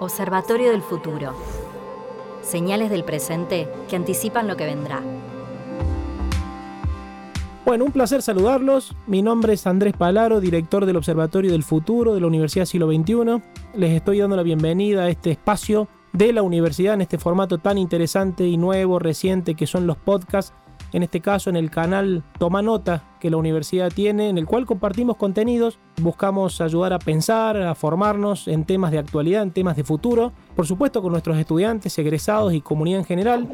Observatorio del futuro. Señales del presente que anticipan lo que vendrá. Bueno, un placer saludarlos. Mi nombre es Andrés Palaro, director del Observatorio del Futuro de la Universidad Siglo XXI. Les estoy dando la bienvenida a este espacio de la universidad en este formato tan interesante y nuevo, reciente que son los podcasts en este caso en el canal Toma Nota que la universidad tiene, en el cual compartimos contenidos, buscamos ayudar a pensar, a formarnos en temas de actualidad, en temas de futuro, por supuesto con nuestros estudiantes, egresados y comunidad en general,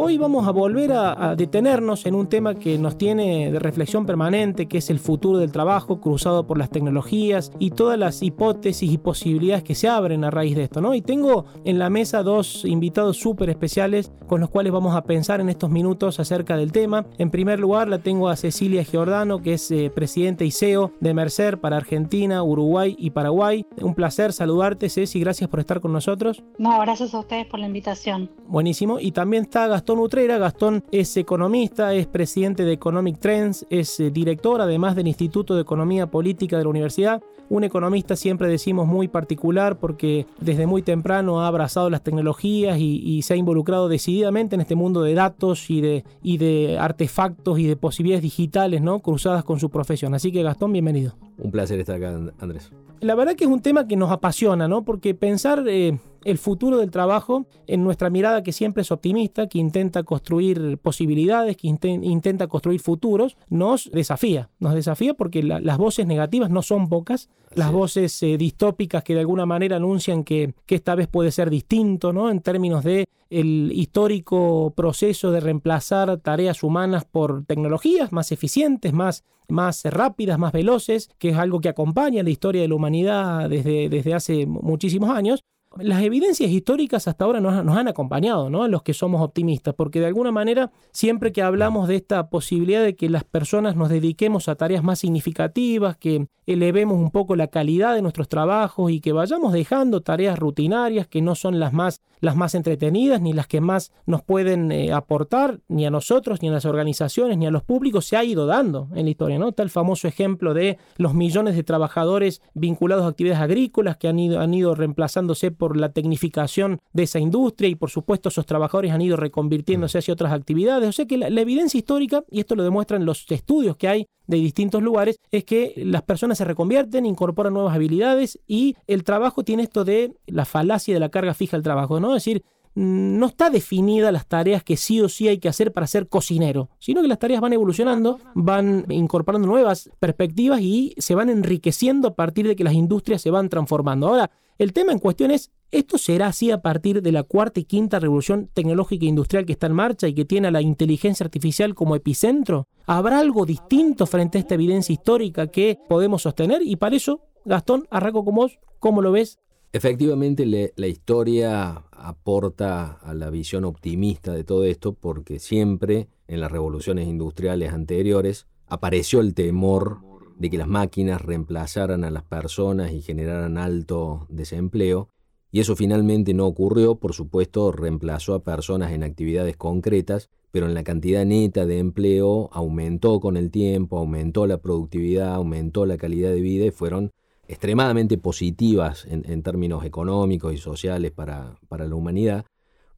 Hoy vamos a volver a, detenernos en un tema que nos tiene de reflexión permanente, que es el futuro del trabajo cruzado por las tecnologías y todas las hipótesis y posibilidades que se abren a raíz de esto, ¿no? Y tengo en la mesa dos invitados súper especiales con los cuales vamos a pensar en estos minutos acerca del tema. En primer lugar, la tengo a Cecilia Giordano, que es eh, presidente y CEO de Mercer para Argentina, Uruguay y Paraguay. Un placer saludarte, Ceci, gracias por estar con nosotros. No, gracias a ustedes por la invitación. Buenísimo. Y también está Gastón Utrera. Gastón es economista, es presidente de Economic Trends, es eh, director además del Instituto de Economía Política de la Universidad. Un economista siempre decimos muy particular porque desde muy temprano ha abrazado las tecnologías y, se ha involucrado decididamente en este mundo de datos y de, y de artefactos y de posibilidades digitales ¿no? cruzadas con su profesión. Así que Gastón, bienvenido. Un placer estar acá, Andrés. La verdad que es un tema que nos apasiona, ¿no? Porque pensar eh, el futuro del trabajo en nuestra mirada que siempre es optimista, que intenta construir posibilidades, que intenta construir futuros, nos desafía. Nos desafía porque las voces negativas no son pocas, las voces eh, distópicas que de alguna manera anuncian que, que, esta vez puede ser distinto, ¿no? En términos de el histórico proceso de reemplazar tareas humanas por tecnologías más eficientes, más, más rápidas, más veloces, que es algo que acompaña la historia de la humanidad desde, desde hace muchísimos años las evidencias históricas hasta ahora nos, han acompañado, ¿no? Los que somos optimistas, porque de alguna manera, siempre que hablamos de esta posibilidad de que las personas nos dediquemos a tareas más significativas, que elevemos un poco la calidad de nuestros trabajos y que vayamos dejando tareas rutinarias que no son las más, las más entretenidas ni las que más nos pueden eh, aportar, ni a nosotros, ni a las organizaciones, ni a los públicos, se ha ido dando en la historia, ¿no? Está el famoso ejemplo de los millones de trabajadores vinculados a actividades agrícolas que han ido, han ido reemplazándose por la tecnificación de esa industria y por supuesto esos trabajadores han ido reconvirtiéndose hacia otras actividades. O sea que la, evidencia histórica, y esto lo demuestran los estudios que hay de distintos lugares, es que las personas se reconvierten, incorporan nuevas habilidades y el trabajo tiene esto de la falacia de la carga fija al trabajo, ¿no? Es decir, no está definida las tareas que sí o sí hay que hacer para ser cocinero, sino que las tareas van evolucionando, van incorporando nuevas perspectivas y se van enriqueciendo a partir de que las industrias se van transformando. Ahora, el tema en cuestión es, ¿esto será así a partir de la cuarta y quinta revolución tecnológica e industrial que está en marcha y que tiene a la inteligencia artificial como epicentro? ¿Habrá algo distinto frente a esta evidencia histórica que podemos sostener? Y para eso, Gastón, arranco con vos, ¿cómo lo ves? Efectivamente, la historia aporta a la visión optimista de todo esto porque siempre en las revoluciones industriales anteriores apareció el temor de que las máquinas reemplazaran a las personas y generaran alto desempleo, y eso finalmente no ocurrió, por supuesto, reemplazó a personas en actividades concretas, pero en la cantidad neta de empleo aumentó con el tiempo, aumentó la productividad, aumentó la calidad de vida y fueron extremadamente positivas en, términos económicos y sociales para, para la humanidad.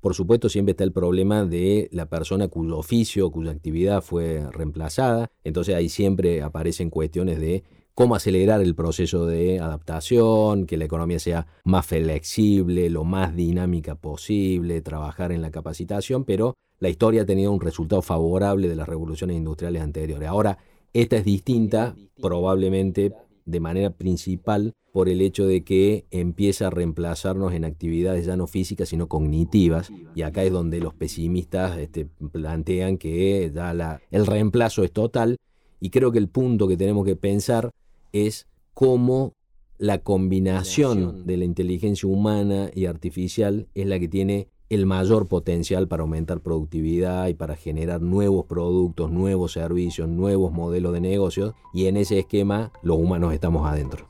Por supuesto, siempre está el problema de la persona cuyo oficio, cuya actividad fue reemplazada. Entonces ahí siempre aparecen cuestiones de cómo acelerar el proceso de adaptación, que la economía sea más flexible, lo más dinámica posible, trabajar en la capacitación, pero la historia ha tenido un resultado favorable de las revoluciones industriales anteriores. Ahora, esta es distinta, probablemente de manera principal por el hecho de que empieza a reemplazarnos en actividades ya no físicas, sino cognitivas. Y acá es donde los pesimistas este, plantean que ya la, el reemplazo es total. Y creo que el punto que tenemos que pensar es cómo la combinación de la inteligencia humana y artificial es la que tiene el mayor potencial para aumentar productividad y para generar nuevos productos, nuevos servicios, nuevos modelos de negocios y en ese esquema los humanos estamos adentro.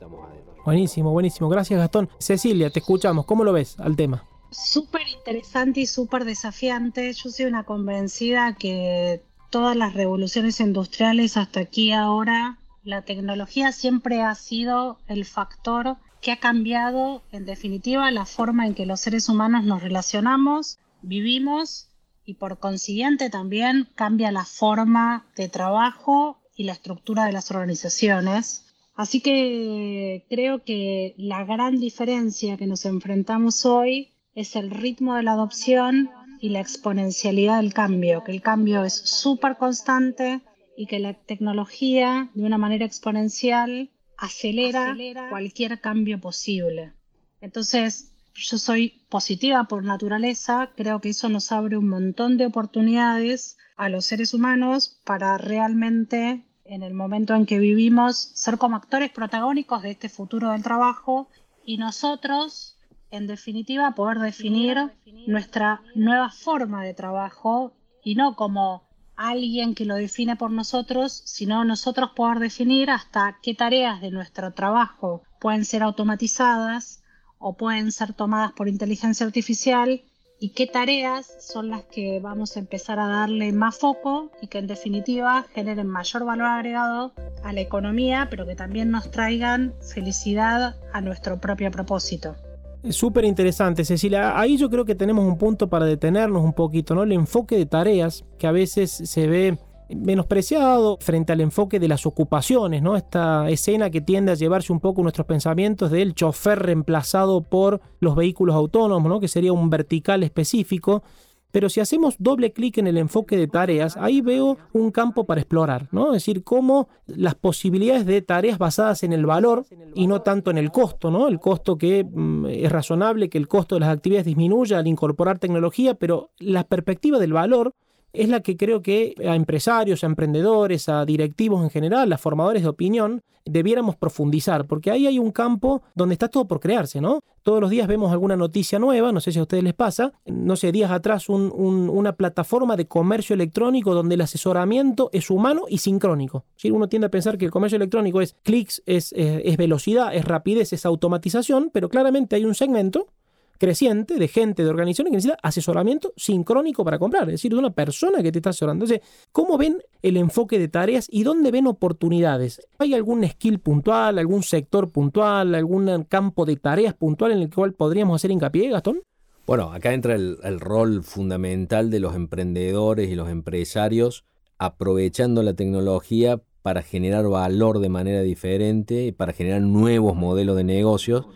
Buenísimo, buenísimo. Gracias Gastón. Cecilia, te escuchamos. ¿Cómo lo ves al tema? Súper interesante y súper desafiante. Yo soy una convencida que todas las revoluciones industriales hasta aquí ahora la tecnología siempre ha sido el factor que ha cambiado, en definitiva, la forma en que los seres humanos nos relacionamos, vivimos y por consiguiente también cambia la forma de trabajo y la estructura de las organizaciones. Así que creo que la gran diferencia que nos enfrentamos hoy es el ritmo de la adopción y la exponencialidad del cambio, que el cambio es súper constante y que la tecnología de una manera exponencial acelera, cualquier cambio posible. Entonces, yo soy positiva por naturaleza, creo que eso nos abre un montón de oportunidades a los seres humanos para realmente, en el momento en que vivimos, ser como actores protagónicos de este futuro del trabajo y nosotros, en definitiva, poder definir nuestra nueva forma de trabajo y no como alguien que lo define por nosotros, sino nosotros poder definir hasta qué tareas de nuestro trabajo pueden ser automatizadas o pueden ser tomadas por inteligencia artificial y qué tareas son las que vamos a empezar a darle más foco y que en definitiva generen mayor valor agregado a la economía, pero que también nos traigan felicidad a nuestro propio propósito. Súper interesante, Cecilia. Ahí yo creo que tenemos un punto para detenernos un poquito, ¿no? El enfoque de tareas que a veces se ve menospreciado frente al enfoque de las ocupaciones, ¿no? Esta escena que tiende a llevarse un poco nuestros pensamientos del chofer reemplazado por los vehículos autónomos, ¿no? Que sería un vertical específico pero si hacemos doble clic en el enfoque de tareas, ahí veo un campo para explorar, ¿no? Es decir, cómo las posibilidades de tareas basadas en el valor y no tanto en el costo, ¿no? El costo que mm, es razonable que el costo de las actividades disminuya al incorporar tecnología, pero la perspectiva del valor es la que creo que a empresarios, a emprendedores, a directivos en general, a formadores de opinión, debiéramos profundizar, porque ahí hay un campo donde está todo por crearse, ¿no? Todos los días vemos alguna noticia nueva, no sé si a ustedes les pasa, no sé, días atrás una plataforma de comercio electrónico donde el asesoramiento es humano y sincrónico. Si Uno tiende a pensar que el comercio electrónico es clics, es velocidad, es rapidez, es automatización, pero claramente hay un segmento creciente de gente, de organizaciones que necesita asesoramiento sincrónico para comprar, es decir, de una persona que te está asesorando. Entonces, ¿cómo ven el enfoque de tareas y dónde ven oportunidades? ¿Hay algún skill puntual, algún sector puntual, algún campo de tareas puntual en el cual podríamos hacer hincapié, Gastón? Bueno, acá entra el, el rol fundamental de los emprendedores y los empresarios aprovechando la tecnología para generar valor de manera diferente para generar nuevos modelos de negocios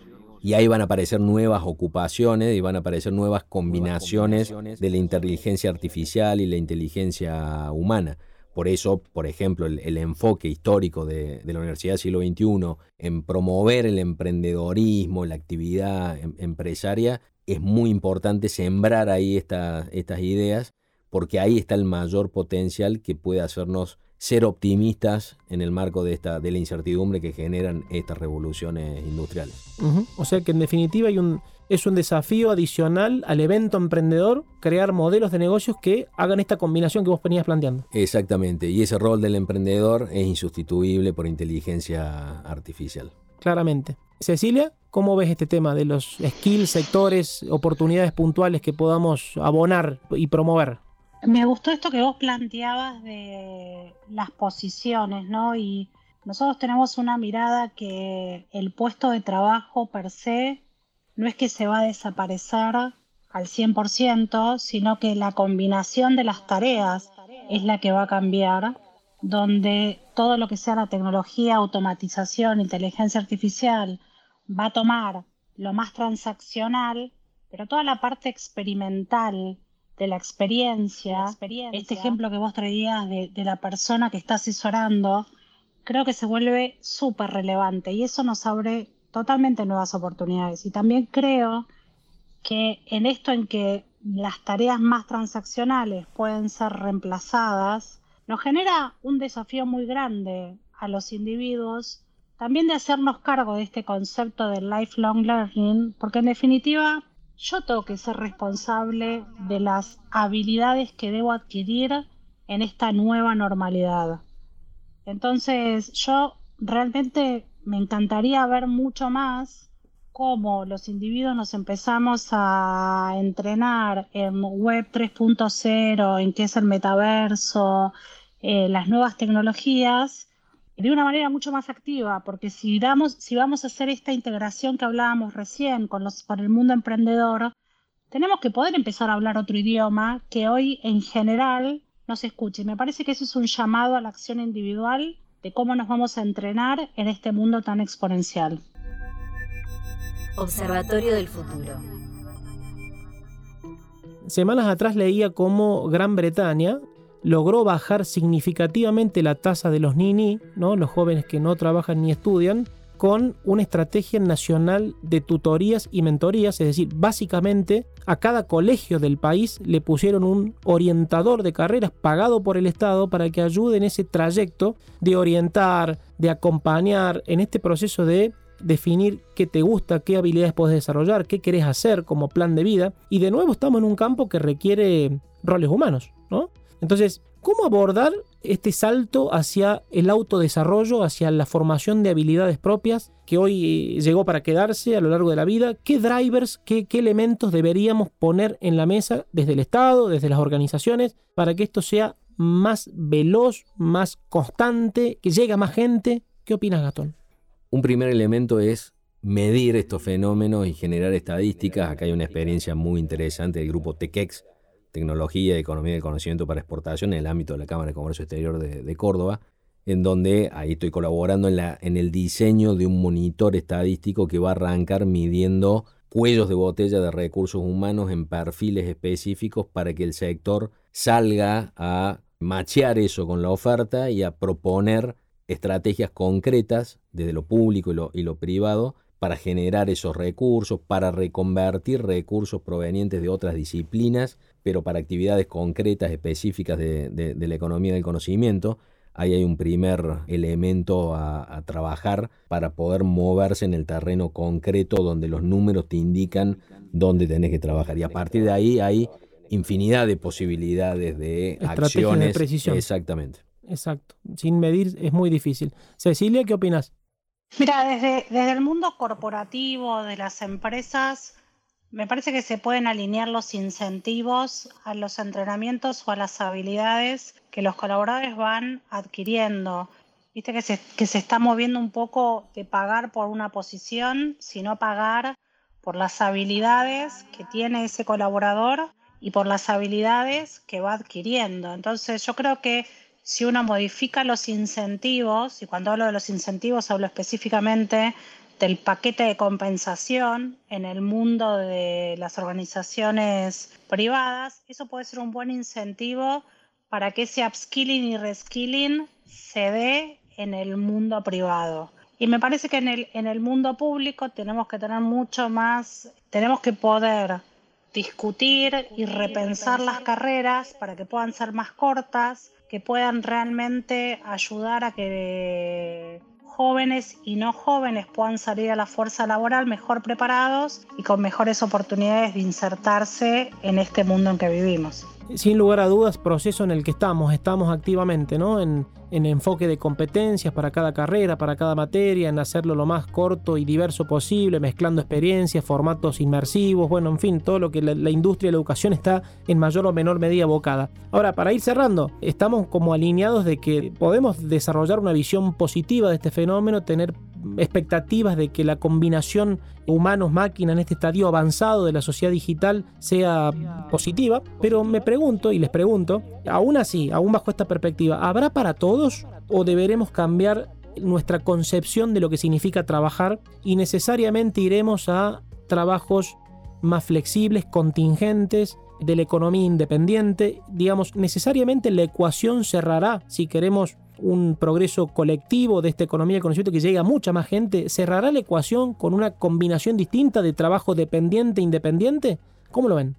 y ahí van a aparecer nuevas ocupaciones y van a aparecer nuevas combinaciones de la inteligencia artificial y la inteligencia humana. Por eso, por ejemplo, el, enfoque histórico de, la Universidad del siglo XXI en promover el emprendedorismo, la actividad em, empresaria, es muy importante sembrar ahí estas ideas, porque ahí está el mayor potencial que puede hacernos ser optimistas en el marco de, esta, de la incertidumbre que generan estas revoluciones industriales. O sea que en definitiva hay un, es un desafío adicional al evento emprendedor crear modelos de negocios que hagan esta combinación que vos venías planteando. Exactamente, y ese rol del emprendedor es insustituible por inteligencia artificial. Claramente. Cecilia, ¿cómo ves este tema de los skills, sectores, oportunidades puntuales que podamos abonar y promover? Me gustó esto que vos planteabas de las posiciones, ¿no? Y nosotros tenemos una mirada que el puesto de trabajo per se no es que se va a desaparecer al 100%, sino que la combinación de las tareas es la que va a cambiar, donde todo lo que sea la tecnología, automatización, inteligencia artificial va a tomar lo más transaccional, pero toda la parte experimental, de la experiencia, este ejemplo que vos traías de, de, la persona que está asesorando, creo que se vuelve súper relevante y eso nos abre totalmente nuevas oportunidades. Y también creo que en esto en que las tareas más transaccionales pueden ser reemplazadas, nos genera un desafío muy grande a los individuos también de hacernos cargo de este concepto del lifelong learning, porque en definitiva yo tengo que ser responsable de las habilidades que debo adquirir en esta nueva normalidad. Entonces, yo realmente me encantaría ver mucho más cómo los individuos nos empezamos a entrenar en Web 3.0, en qué es el metaverso, eh, las nuevas tecnologías, de una manera mucho más activa, porque si, damos, si vamos a hacer esta integración que hablábamos recién con, los, con el mundo emprendedor, tenemos que poder empezar a hablar otro idioma que hoy en general no se escuche. Me parece que eso es un llamado a la acción individual de cómo nos vamos a entrenar en este mundo tan exponencial. Observatorio del Futuro. Semanas atrás leía cómo Gran Bretaña logró bajar significativamente la tasa de los nini, ¿no? los jóvenes que no trabajan ni estudian, con una estrategia nacional de tutorías y mentorías, es decir, básicamente a cada colegio del país le pusieron un orientador de carreras pagado por el Estado para que ayude en ese trayecto de orientar, de acompañar en este proceso de definir qué te gusta, qué habilidades puedes desarrollar, qué querés hacer como plan de vida. Y de nuevo estamos en un campo que requiere roles humanos, ¿no? Entonces, ¿Cómo abordar este salto hacia el autodesarrollo, hacia la formación de habilidades propias que hoy eh, llegó para quedarse a lo largo de la vida? ¿Qué drivers, qué, elementos deberíamos poner en la mesa desde el Estado, desde las organizaciones, para que esto sea más veloz, más constante, que llegue a más gente? ¿Qué opinas, Gastón? Un primer elemento es medir estos fenómenos y generar estadísticas. Acá hay una experiencia muy interesante del grupo TECEX, Tecnología Economía del Conocimiento para Exportación en el ámbito de la Cámara de Comercio Exterior de, Córdoba, en donde ahí estoy colaborando en, la, en el diseño de un monitor estadístico que va a arrancar midiendo cuellos de botella de recursos humanos en perfiles específicos para que el sector salga a machear eso con la oferta y a proponer estrategias concretas desde lo público y lo, y lo privado para generar esos recursos, para reconvertir recursos provenientes de otras disciplinas, pero para actividades concretas, específicas de, la economía del conocimiento. Ahí hay un primer elemento a, trabajar para poder moverse en el terreno concreto donde los números te indican dónde tenés que trabajar. Y a partir de ahí hay infinidad de posibilidades de acciones. De precisión. Exactamente. Exacto. Sin medir es muy difícil. Cecilia, ¿qué opinas? Mira, desde, desde el mundo corporativo de las empresas, me parece que se pueden alinear los incentivos a los entrenamientos o a las habilidades que los colaboradores van adquiriendo. Viste que se, que se está moviendo un poco de pagar por una posición, sino pagar por las habilidades que tiene ese colaborador y por las habilidades que va adquiriendo. Entonces yo creo que si uno modifica los incentivos, y cuando hablo de los incentivos hablo específicamente del paquete de compensación en el mundo de las organizaciones privadas, eso puede ser un buen incentivo para que ese upskilling y reskilling se dé en el mundo privado. Y me parece que en el, en el mundo público tenemos que tener mucho más, tenemos que poder discutir y repensar las carreras para que puedan ser más cortas, que puedan realmente ayudar a que jóvenes y no jóvenes puedan salir a la fuerza laboral mejor preparados y con mejores oportunidades de insertarse en este mundo en que vivimos sin lugar a dudas, proceso en el que estamos, estamos activamente, ¿no? En, enfoque de competencias para cada carrera, para cada materia, en hacerlo lo más corto y diverso posible, mezclando experiencias, formatos inmersivos, bueno, en fin, todo lo que la, la industria de la educación está en mayor o menor medida abocada. Ahora, para ir cerrando, estamos como alineados de que podemos desarrollar una visión positiva de este fenómeno, tener expectativas de que la combinación humanos-máquina en este estadio avanzado de la sociedad digital sea positiva, pero me pregunto y les pregunto, aún así, aún bajo esta perspectiva, ¿habrá para todos o deberemos cambiar nuestra concepción de lo que significa trabajar y necesariamente iremos a trabajos más flexibles, contingentes, de la economía independiente, digamos, necesariamente la ecuación cerrará si queremos un progreso colectivo de esta economía de conocimiento que llegue a mucha más gente, ¿cerrará la ecuación con una combinación distinta de trabajo dependiente e independiente? ¿Cómo lo ven?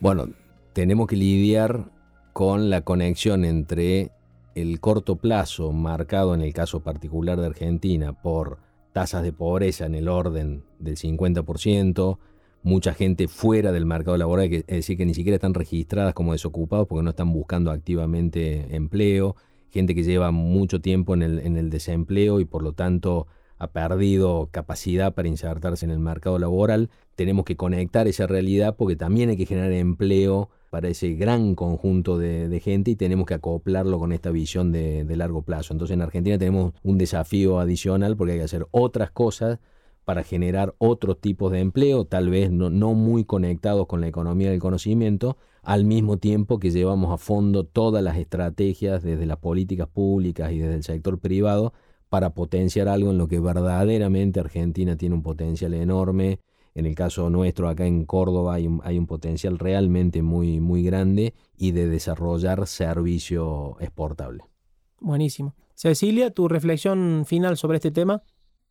Bueno, tenemos que lidiar con la conexión entre el corto plazo marcado en el caso particular de Argentina por tasas de pobreza en el orden del 50%, mucha gente fuera del mercado laboral, es decir, que ni siquiera están registradas como desocupados porque no están buscando activamente empleo, gente que lleva mucho tiempo en el, en el desempleo y por lo tanto ha perdido capacidad para insertarse en el mercado laboral. Tenemos que conectar esa realidad porque también hay que generar empleo para ese gran conjunto de, gente y tenemos que acoplarlo con esta visión de, de largo plazo. Entonces en Argentina tenemos un desafío adicional porque hay que hacer otras cosas para generar otros tipos de empleo, tal vez no, muy conectados con la economía del conocimiento, al mismo tiempo que llevamos a fondo todas las estrategias desde las políticas públicas y desde el sector privado para potenciar algo en lo que verdaderamente Argentina tiene un potencial enorme. En el caso nuestro, acá en Córdoba, hay un, hay un potencial realmente muy, muy grande y de desarrollar servicio exportable. Buenísimo. Cecilia, tu reflexión final sobre este tema.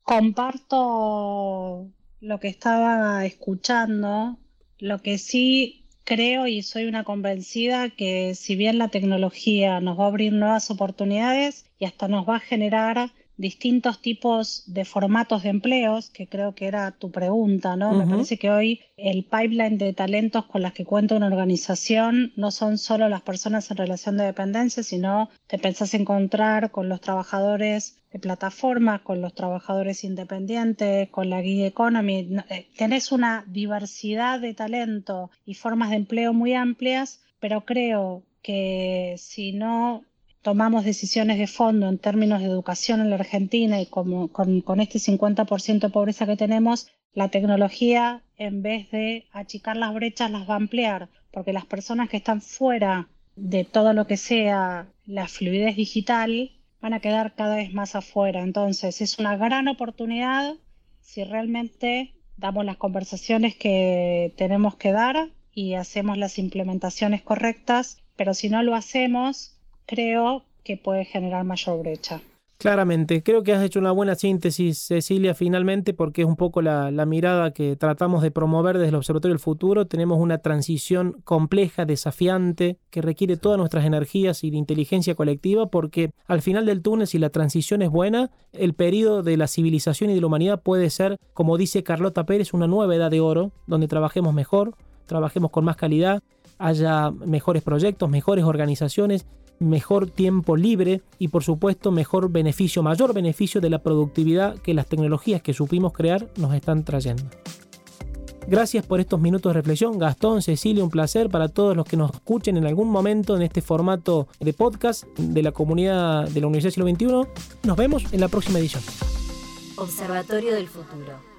Comparto lo que estaba escuchando, lo que sí creo y soy una convencida que si bien la tecnología nos va a abrir nuevas oportunidades y hasta nos va a generar distintos tipos de formatos de empleos, que creo que era tu pregunta, ¿no? Me parece que hoy el pipeline de talentos con las que cuenta una organización no son solo las personas en relación de dependencia, sino te pensás encontrar con los trabajadores de plataformas, con los trabajadores independientes, con la gig economy. Eh, tenés una diversidad de talento y formas de empleo muy amplias, pero creo que si no tomamos decisiones de fondo en términos de educación en la Argentina y como, con, con este 50% de pobreza que tenemos, la tecnología, en vez de achicar las brechas, las va a ampliar, porque las personas que están fuera de todo lo que sea la fluidez digital van a quedar cada vez más afuera. Entonces, es una gran oportunidad si realmente damos las conversaciones que tenemos que dar y hacemos las implementaciones correctas, pero si no lo hacemos, creo que puede generar mayor brecha. Claramente, creo que has hecho una buena síntesis, Cecilia, finalmente, porque es un poco la, mirada que tratamos de promover desde el Observatorio del Futuro. Tenemos una transición compleja, desafiante, que requiere todas nuestras energías y de inteligencia colectiva, porque al final del túnel, si la transición es buena, el periodo de la civilización y de la humanidad puede ser, como dice Carlota Pérez, una nueva edad de oro, donde trabajemos mejor, trabajemos con más calidad, haya mejores proyectos, mejores organizaciones mejor tiempo libre y por supuesto mejor beneficio, mayor beneficio de la productividad que las tecnologías que supimos crear nos están trayendo. Gracias por estos minutos de reflexión. Gastón, Cecilia, un placer para todos los que nos escuchen en algún momento en este formato de podcast de la comunidad de la Universidad Siglo XXI. Nos vemos en la próxima edición. Observatorio del Futuro.